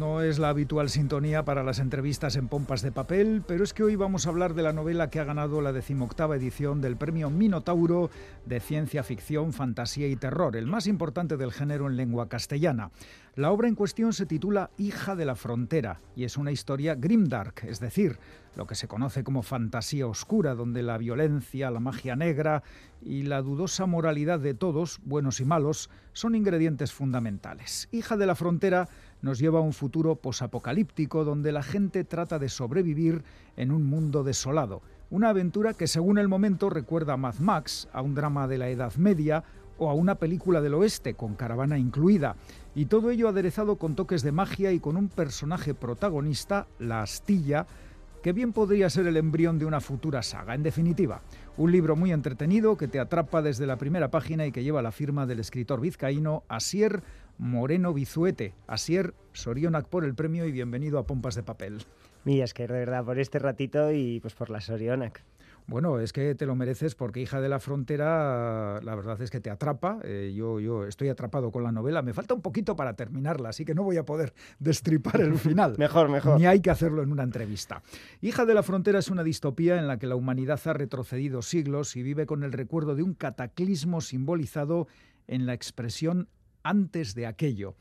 No, es la habitual sintonía para las entrevistas en pompas de papel, pero es que hoy vamos a hablar de la novela que ha ganado la decimoctava edición del premio Minotauro de ciencia ficción, fantasía y terror, el más importante del género en lengua castellana. La obra en cuestión se titula Hija de la Frontera y es una historia grimdark, es decir, lo que se conoce como fantasía oscura, donde la violencia, la magia negra y la dudosa moralidad de todos, buenos y malos, son ingredientes fundamentales. Hija de la Frontera nos lleva a un futuro posapocalíptico donde la gente trata de sobrevivir en un mundo desolado. Una aventura que según el momento recuerda a Mad Max, a un drama de la Edad Media o a una película del oeste con caravana incluida. Y todo ello aderezado con toques de magia y con un personaje protagonista, la astilla, que bien podría ser el embrión de una futura saga. En definitiva, un libro muy entretenido que te atrapa desde la primera página y que lleva la firma del escritor vizcaíno Asier Moreno Bizuete. Asier, Sorionac por el premio y bienvenido a Pompas de Papel. Mira, es que de verdad, por este ratito y pues por la Sorionac. Bueno, es que te lo mereces porque Hija de la Frontera, la verdad es que te atrapa. Eh, yo, yo estoy atrapado con la novela. Me falta un poquito para terminarla, así que no voy a poder destripar el final. mejor, mejor. Ni hay que hacerlo en una entrevista. Hija de la Frontera es una distopía en la que la humanidad ha retrocedido siglos y vive con el recuerdo de un cataclismo simbolizado en la expresión antes de aquello.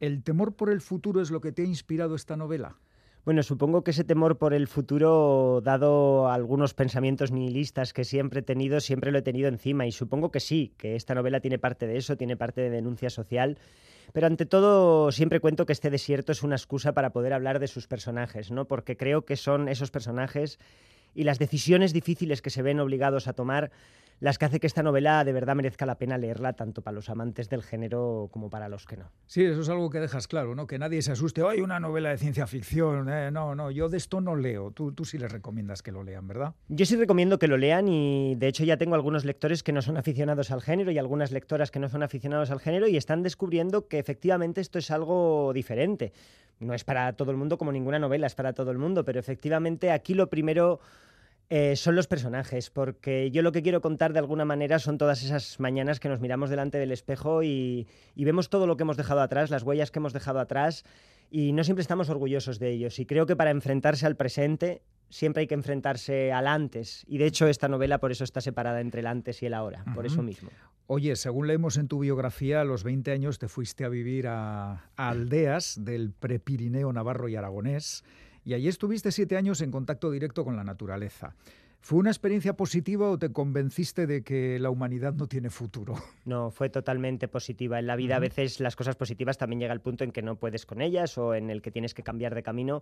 ¿El temor por el futuro es lo que te ha inspirado esta novela? Bueno, supongo que ese temor por el futuro, dado algunos pensamientos nihilistas que siempre he tenido, siempre lo he tenido encima y supongo que sí, que esta novela tiene parte de eso, tiene parte de denuncia social. Pero ante todo, siempre cuento que este desierto es una excusa para poder hablar de sus personajes, ¿no? Porque creo que son esos personajes y las decisiones difíciles que se ven obligados a tomar las que hace que esta novela de verdad merezca la pena leerla tanto para los amantes del género como para los que no. Sí, eso es algo que dejas claro, ¿no? Que nadie se asuste, hay una novela de ciencia ficción! Eh, no, no, yo de esto no leo. Tú, tú sí les recomiendas que lo lean, ¿verdad? Yo sí recomiendo que lo lean y de hecho ya tengo algunos lectores que no son aficionados al género y algunas lectoras que no son aficionados al género y están descubriendo que efectivamente esto es algo diferente. No es para todo el mundo como ninguna novela es para todo el mundo, pero efectivamente aquí lo primero eh, son los personajes, porque yo lo que quiero contar de alguna manera son todas esas mañanas que nos miramos delante del espejo y, vemos todo lo que hemos dejado atrás, las huellas que hemos dejado atrás, y no siempre estamos orgullosos de ellos. Y creo que para enfrentarse al presente siempre hay que enfrentarse al antes. Y de hecho esta novela por eso está separada entre el antes y el ahora, por eso mismo. Oye, según leemos en tu biografía, a los 20 años te fuiste a vivir a, a aldeas del Prepirineo Navarro y Aragonés y allí estuviste siete años en contacto directo con la naturaleza. ¿Fue una experiencia positiva o te convenciste de que la humanidad no tiene futuro? No, fue totalmente positiva. En la vida a veces las cosas positivas también llega el punto en que no puedes con ellas o en el que tienes que cambiar de camino.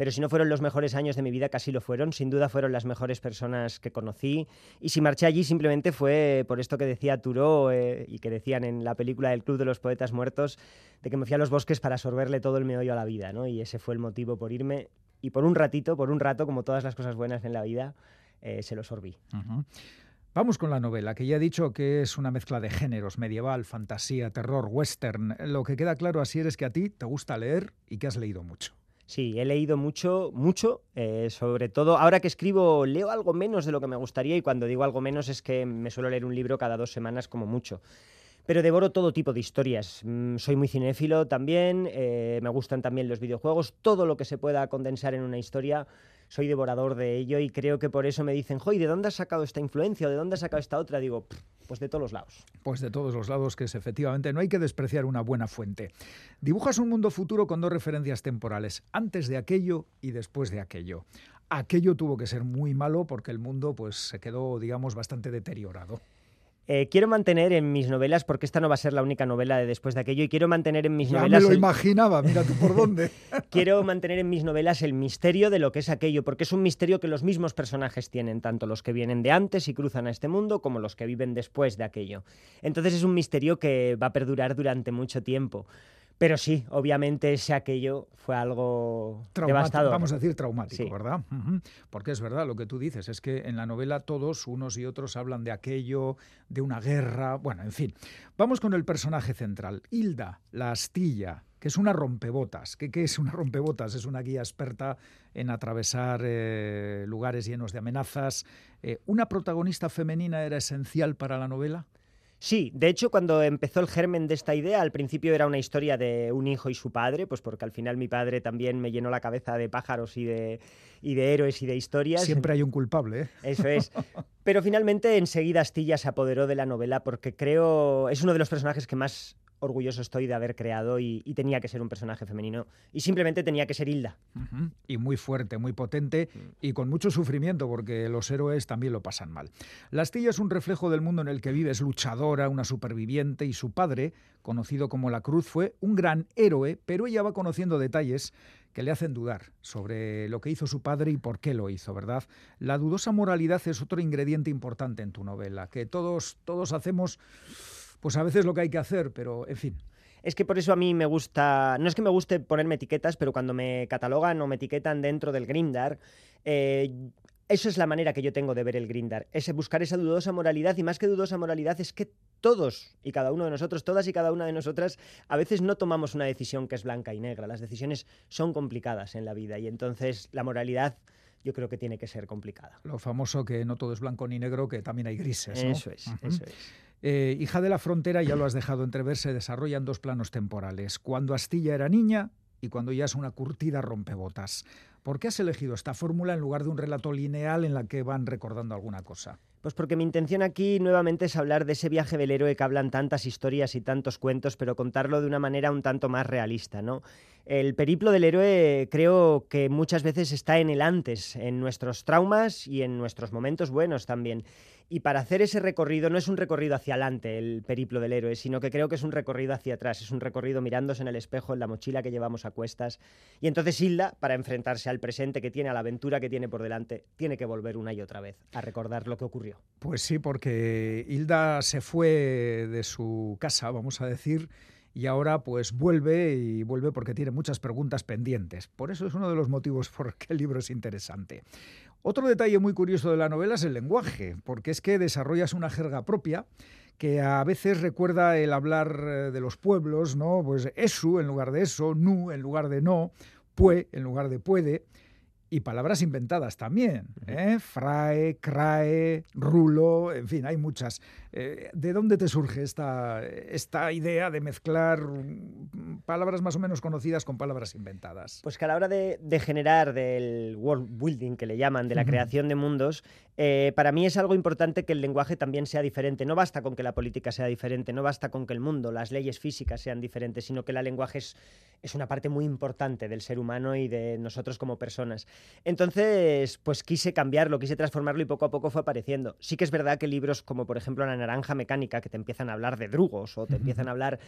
Pero si no fueron los mejores años de mi vida, casi lo fueron. Sin duda fueron las mejores personas que conocí. Y si marché allí simplemente fue por esto que decía Turó eh, y que decían en la película del Club de los Poetas Muertos, de que me fui a los bosques para absorberle todo el meollo a la vida. ¿no? Y ese fue el motivo por irme y por un ratito, por un rato, como todas las cosas buenas en la vida, eh, se lo sorbí. Vamos con la novela, que ya he dicho que es una mezcla de géneros, medieval, fantasía, terror, western. Lo que queda claro así es que a ti te gusta leer y que has leído mucho. Sí, he leído mucho, mucho, eh, sobre todo ahora que escribo leo algo menos de lo que me gustaría y cuando digo algo menos es que me suelo leer un libro cada dos semanas como mucho pero devoro todo tipo de historias. Mm, soy muy cinéfilo también, eh, me gustan también los videojuegos, todo lo que se pueda condensar en una historia, soy devorador de ello y creo que por eso me dicen, joy, ¿de dónde has sacado esta influencia o de dónde has sacado esta otra? Digo, pues de todos los lados. Pues de todos los lados, que es efectivamente, no hay que despreciar una buena fuente. Dibujas un mundo futuro con dos referencias temporales, antes de aquello y después de aquello. Aquello tuvo que ser muy malo porque el mundo pues se quedó, digamos, bastante deteriorado. Eh, quiero mantener en mis novelas, porque esta no va a ser la única novela de después de aquello, y quiero mantener en mis ya novelas. Me lo imaginaba, mira tú por dónde. quiero mantener en mis novelas el misterio de lo que es aquello, porque es un misterio que los mismos personajes tienen, tanto los que vienen de antes y cruzan a este mundo, como los que viven después de aquello. Entonces es un misterio que va a perdurar durante mucho tiempo. Pero sí, obviamente ese aquello fue algo devastador. Vamos a decir traumático, ¿verdad? Porque es verdad lo que tú dices, es que en la novela todos, unos y otros, hablan de aquello, de una guerra, bueno, en fin. Vamos con el personaje central, Hilda, la astilla, que es una rompebotas. ¿Qué, qué es una rompebotas? Es una guía experta en atravesar eh, lugares llenos de amenazas. Eh, ¿Una protagonista femenina era esencial para la novela? Sí, de hecho, cuando empezó el germen de esta idea, al principio era una historia de un hijo y su padre, pues porque al final mi padre también me llenó la cabeza de pájaros y de, y de héroes y de historias. Siempre hay un culpable. ¿eh? Eso es. Pero finalmente enseguida Astilla se apoderó de la novela porque creo es uno de los personajes que más orgulloso estoy de haber creado y, tenía que ser un personaje femenino. Y simplemente tenía que ser Hilda. Y muy fuerte, muy potente y con mucho sufrimiento porque los héroes también lo pasan mal. La Astilla es un reflejo del mundo en el que vive, es luchadora, una superviviente y su padre, conocido como la Cruz, fue un gran héroe, pero ella va conociendo detalles que le hacen dudar sobre lo que hizo su padre y por qué lo hizo, ¿verdad? La dudosa moralidad es otro ingrediente importante en tu novela, que todos, todos hacemos pues a veces lo que hay que hacer, pero en fin. Es que por eso a mí me gusta, no es que me guste ponerme etiquetas, pero cuando me catalogan o me etiquetan dentro del Grindar, eh, eso es la manera que yo tengo de ver el Grindar, es buscar esa dudosa moralidad y más que dudosa moralidad es que todos y cada uno de nosotros, todas y cada una de nosotras, a veces no tomamos una decisión que es blanca y negra, las decisiones son complicadas en la vida y entonces la moralidad yo creo que tiene que ser complicada. Lo famoso que no todo es blanco ni negro, que también hay grises. ¿no? Eso es, eso es. Eh, hija de la frontera, ya lo has dejado entrever, se desarrolla en dos planos temporales. Cuando Astilla era niña y cuando ya es una curtida rompebotas. ¿Por qué has elegido esta fórmula en lugar de un relato lineal en la que van recordando alguna cosa? Pues porque mi intención aquí nuevamente es hablar de ese viaje del héroe que hablan tantas historias y tantos cuentos, pero contarlo de una manera un tanto más realista, ¿no? El periplo del héroe creo que muchas veces está en el antes, en nuestros traumas y en nuestros momentos buenos también. Y para hacer ese recorrido no es un recorrido hacia adelante el periplo del héroe, sino que creo que es un recorrido hacia atrás, es un recorrido mirándose en el espejo, en la mochila que llevamos a cuestas. Y entonces Hilda, para enfrentarse al presente que tiene, a la aventura que tiene por delante, tiene que volver una y otra vez a recordar lo que ocurrió. Pues sí, porque Hilda se fue de su casa, vamos a decir, y ahora pues vuelve y vuelve porque tiene muchas preguntas pendientes. Por eso es uno de los motivos por qué el libro es interesante. Otro detalle muy curioso de la novela es el lenguaje, porque es que desarrollas una jerga propia que a veces recuerda el hablar eh, de los pueblos, ¿no? Pues eso en lugar de eso, nu en lugar de no, pue en lugar de puede y palabras inventadas también. ¿eh? Frae, crae, rulo, en fin, hay muchas. Eh, ¿De dónde te surge esta, esta idea de mezclar palabras más o menos conocidas con palabras inventadas? Pues que a la hora de, generar del world building, que le llaman, de la creación de mundos, eh, para mí es algo importante que el lenguaje también sea diferente. No basta con que la política sea diferente, no basta con que el mundo, las leyes físicas sean diferentes, sino que el lenguaje es, es una parte muy importante del ser humano y de nosotros como personas. Entonces, pues quise cambiarlo, quise transformarlo y poco a poco fue apareciendo. Sí que es verdad que libros como, por ejemplo, La Naranja Mecánica, que te empiezan a hablar de drugos o te empiezan a hablar,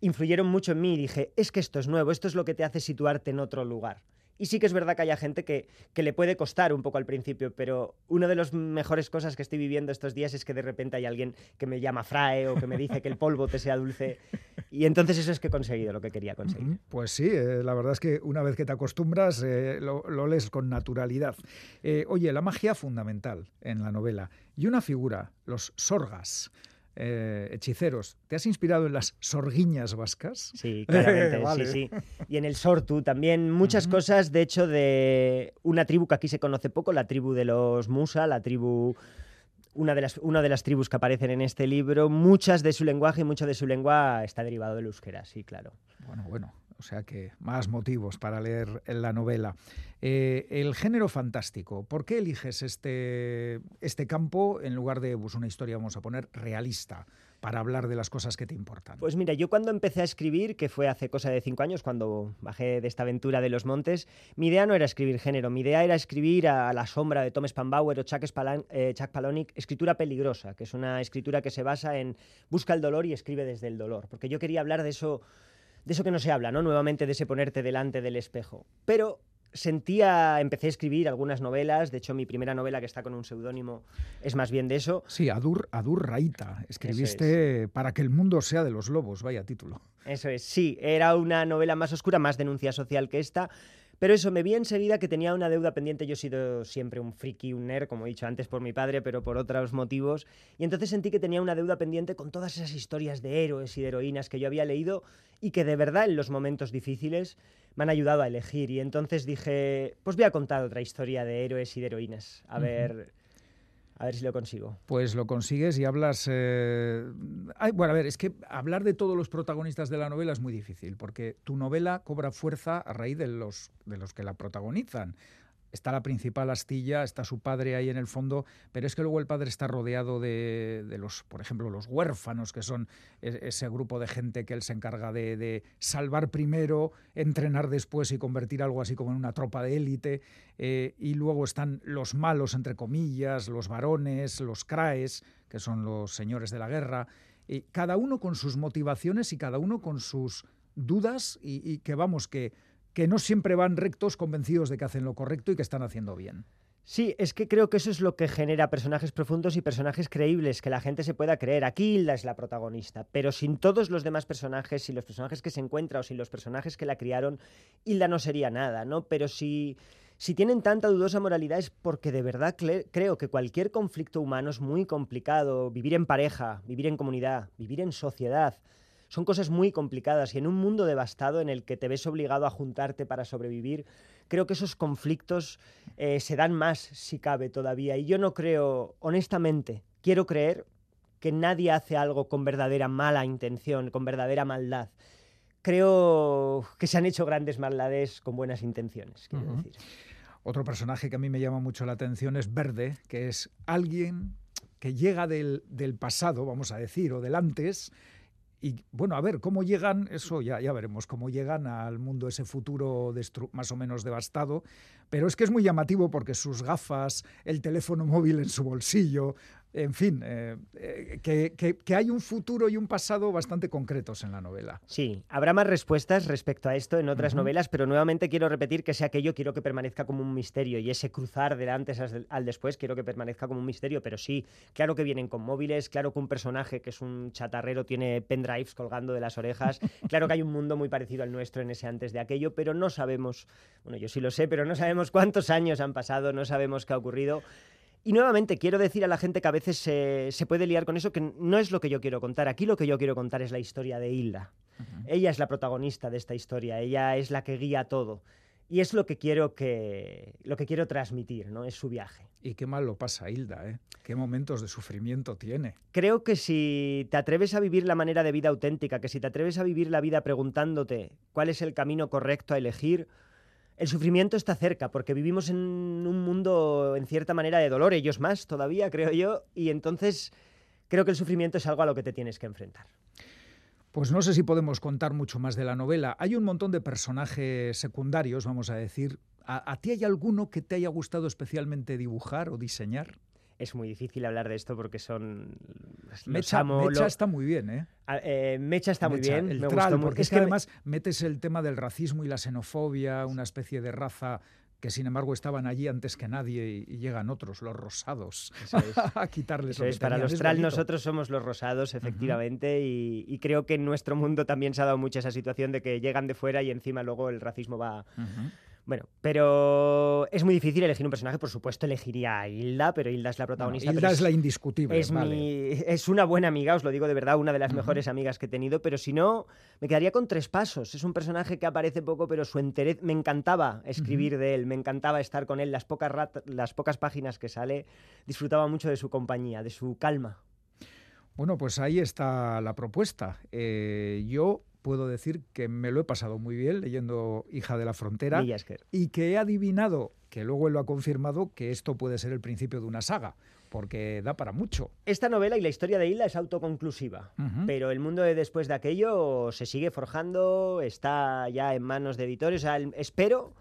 influyeron mucho en mí y dije, es que esto es nuevo, esto es lo que te hace situarte en otro lugar. Y sí que es verdad que haya gente que, le puede costar un poco al principio, pero una de las mejores cosas que estoy viviendo estos días es que de repente hay alguien que me llama frae o que me dice que el polvo te sea dulce. Y entonces eso es que he conseguido lo que quería conseguir. Pues sí, eh, la verdad es que una vez que te acostumbras, eh, lo, lees con naturalidad. Eh, oye, la magia fundamental en la novela. Y una figura, los sorgas. Eh, hechiceros, ¿te has inspirado en las sorguiñas vascas? Sí, claramente, sí, sí. Y en el sortu también muchas cosas, de hecho, de una tribu que aquí se conoce poco, la tribu de los Musa, la tribu una de, las, una de las tribus que aparecen en este libro, muchas de su lenguaje y mucho de su lengua está derivado del euskera, sí, claro. Bueno, bueno, o sea que más motivos para leer la novela. Eh, el género fantástico, ¿por qué eliges este, este campo en lugar de pues, una historia, vamos a poner, realista? para hablar de las cosas que te importan? Pues mira, yo cuando empecé a escribir, que fue hace cosa de cinco años, cuando bajé de esta aventura de los montes, mi idea no era escribir género, mi idea era escribir a la sombra de Tom Spanbauer o Chuck, eh, Chuck Palahniuk, escritura peligrosa, que es una escritura que se basa en busca el dolor y escribe desde el dolor, porque yo quería hablar de eso de eso que no se habla, ¿no? Nuevamente de ese ponerte delante del espejo. Pero sentía, empecé a escribir algunas novelas, de hecho mi primera novela que está con un seudónimo es más bien de eso. Sí, Adur, Adur Raita, escribiste Para que el mundo sea de los lobos, vaya título. Eso es, sí, era una novela más oscura, más denuncia social que esta, pero eso, me vi enseguida que tenía una deuda pendiente. Yo he sido siempre un friki, un nerd, como he dicho antes por mi padre, pero por otros motivos. Y entonces sentí que tenía una deuda pendiente con todas esas historias de héroes y de heroínas que yo había leído y que de verdad en los momentos difíciles me han ayudado a elegir. Y entonces dije, pues voy a contar otra historia de héroes y de heroínas. A ver A ver si lo consigo. Pues lo consigues y hablas... Eh, bueno, a ver, es que hablar de todos los protagonistas de la novela es muy difícil, porque tu novela cobra fuerza a raíz de los, de los que la protagonizan está la principal astilla, está su padre ahí en el fondo, pero es que luego el padre está rodeado de, los, por ejemplo, los huérfanos, que son e, ese grupo de gente que él se encarga de, salvar primero, entrenar después y convertir algo así como en una tropa de élite. Eh, y luego están los malos, entre comillas, los varones, los craes, que son los señores de la guerra. Y cada uno con sus motivaciones y cada uno con sus dudas y que vamos, que que no siempre van rectos convencidos de que hacen lo correcto y que están haciendo bien. Sí, es que creo que eso es lo que genera personajes profundos y personajes creíbles, que la gente se pueda creer. Aquí Hilda es la protagonista, pero sin todos los demás personajes, sin los personajes que se encuentra o sin los personajes que la criaron, Hilda no sería nada, ¿no? Pero si, si tienen tanta dudosa moralidad es porque de verdad creo que cualquier conflicto humano es muy complicado. Vivir en pareja, vivir en comunidad, vivir en sociedad, son cosas muy complicadas y en un mundo devastado en el que te ves obligado a juntarte para sobrevivir, creo que esos conflictos eh, se dan más si cabe todavía. Y yo no creo, honestamente, quiero creer que nadie hace algo con verdadera mala intención, con verdadera maldad. Creo que se han hecho grandes maldades con buenas intenciones, quiero decir. Otro personaje que a mí me llama mucho la atención es Verde, que es alguien que llega del, del pasado, vamos a decir, o del antes, y bueno, a ver, ¿cómo llegan? Eso ya, ya veremos, cómo llegan al mundo, ese futuro más o menos devastado. Pero es que es muy llamativo porque sus gafas, el teléfono móvil en su bolsillo, en fin, eh, eh, que, hay un futuro y un pasado bastante concretos en la novela. Sí, habrá más respuestas respecto a esto en otras novelas, pero nuevamente quiero repetir que ese aquello quiero que permanezca como un misterio y ese cruzar del antes al después quiero que permanezca como un misterio, pero sí, claro que vienen con móviles, claro que un personaje que es un chatarrero tiene pendrives colgando de las orejas, claro que hay un mundo muy parecido al nuestro en ese antes de aquello, pero no sabemos, bueno, yo sí lo sé, pero no sabemos cuántos años han pasado, no sabemos qué ha ocurrido. Y nuevamente quiero decir a la gente que a veces se, puede liar con eso, que no es lo que yo quiero contar. Aquí lo que yo quiero contar es la historia de Hilda. Ella es la protagonista de esta historia, ella es la que guía todo. Y es lo que quiero que lo que quiero transmitir, ¿no? Es su viaje. Y qué mal lo pasa Hilda, ¿eh? Qué momentos de sufrimiento tiene. Creo que si te atreves a vivir la manera de vida auténtica, que si te atreves a vivir la vida preguntándote cuál es el camino correcto a elegir, el sufrimiento está cerca, porque vivimos en un mundo, en cierta manera, de dolor, ellos más todavía, creo yo, y entonces creo que el sufrimiento es algo a lo que te tienes que enfrentar. Pues no sé si podemos contar mucho más de la novela. Hay un montón de personajes secundarios, vamos a decir. ¿A, ti hay alguno que te haya gustado especialmente dibujar o diseñar? es muy difícil hablar de esto porque son... Mecha, está muy bien, ¿eh? Eh Mecha está muy bien. El me porque es que, además metes el tema del racismo y la xenofobia, una especie de raza que sin embargo estaban allí antes que nadie y, llegan otros, los rosados, a quitarles Eso es, Para los tral nosotros somos los rosados, efectivamente, y, creo que en nuestro mundo también se ha dado mucho esa situación de que llegan de fuera y encima luego el racismo va... Bueno, pero es muy difícil elegir un personaje. Por supuesto, elegiría a Hilda, pero Hilda es la protagonista. Hilda es, la indiscutible. Es, es, una buena amiga, os lo digo de verdad, una de las mejores amigas que he tenido. Pero si no, me quedaría con tres pasos. Es un personaje que aparece poco, pero su interés. Me encantaba escribir de él, me encantaba estar con él. Las pocas, las pocas páginas que sale, disfrutaba mucho de su compañía, de su calma. Bueno, pues ahí está la propuesta. Eh, yo puedo decir que me lo he pasado muy bien leyendo Hija de la Frontera y que he adivinado, que luego él lo ha confirmado, que esto puede ser el principio de una saga, porque da para mucho. Esta novela y la historia de Hilda es autoconclusiva, pero el mundo de después de aquello se sigue forjando, está ya en manos de editores, espero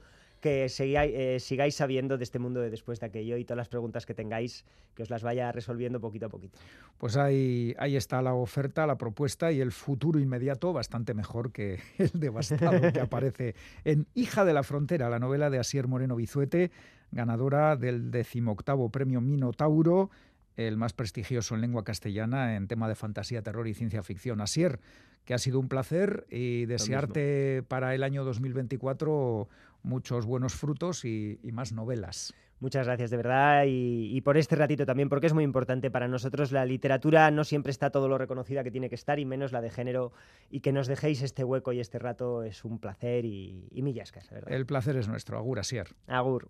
que eh, sigáis, sabiendo de este mundo de después de aquello y todas las preguntas que tengáis, que os las vaya resolviendo poquito a poquito. Pues ahí, ahí está la oferta, la propuesta y el futuro inmediato bastante mejor que el devastado que aparece en Hija de la Frontera, la novela de Asier Moreno Bizuete, ganadora del decimoctavo premio Minotauro el más prestigioso en lengua castellana en tema de fantasía, terror y ciencia ficción. Asier, que ha sido un placer y desearte para el año 2024 muchos buenos frutos y, más novelas. Muchas gracias de verdad y, por este ratito también, porque es muy importante para nosotros. La literatura no siempre está todo lo reconocida que tiene que estar y menos la de género. Y que nos dejéis este hueco y este rato es un placer y, y millas, ¿verdad? El placer es nuestro. Agur, Asier. Agur.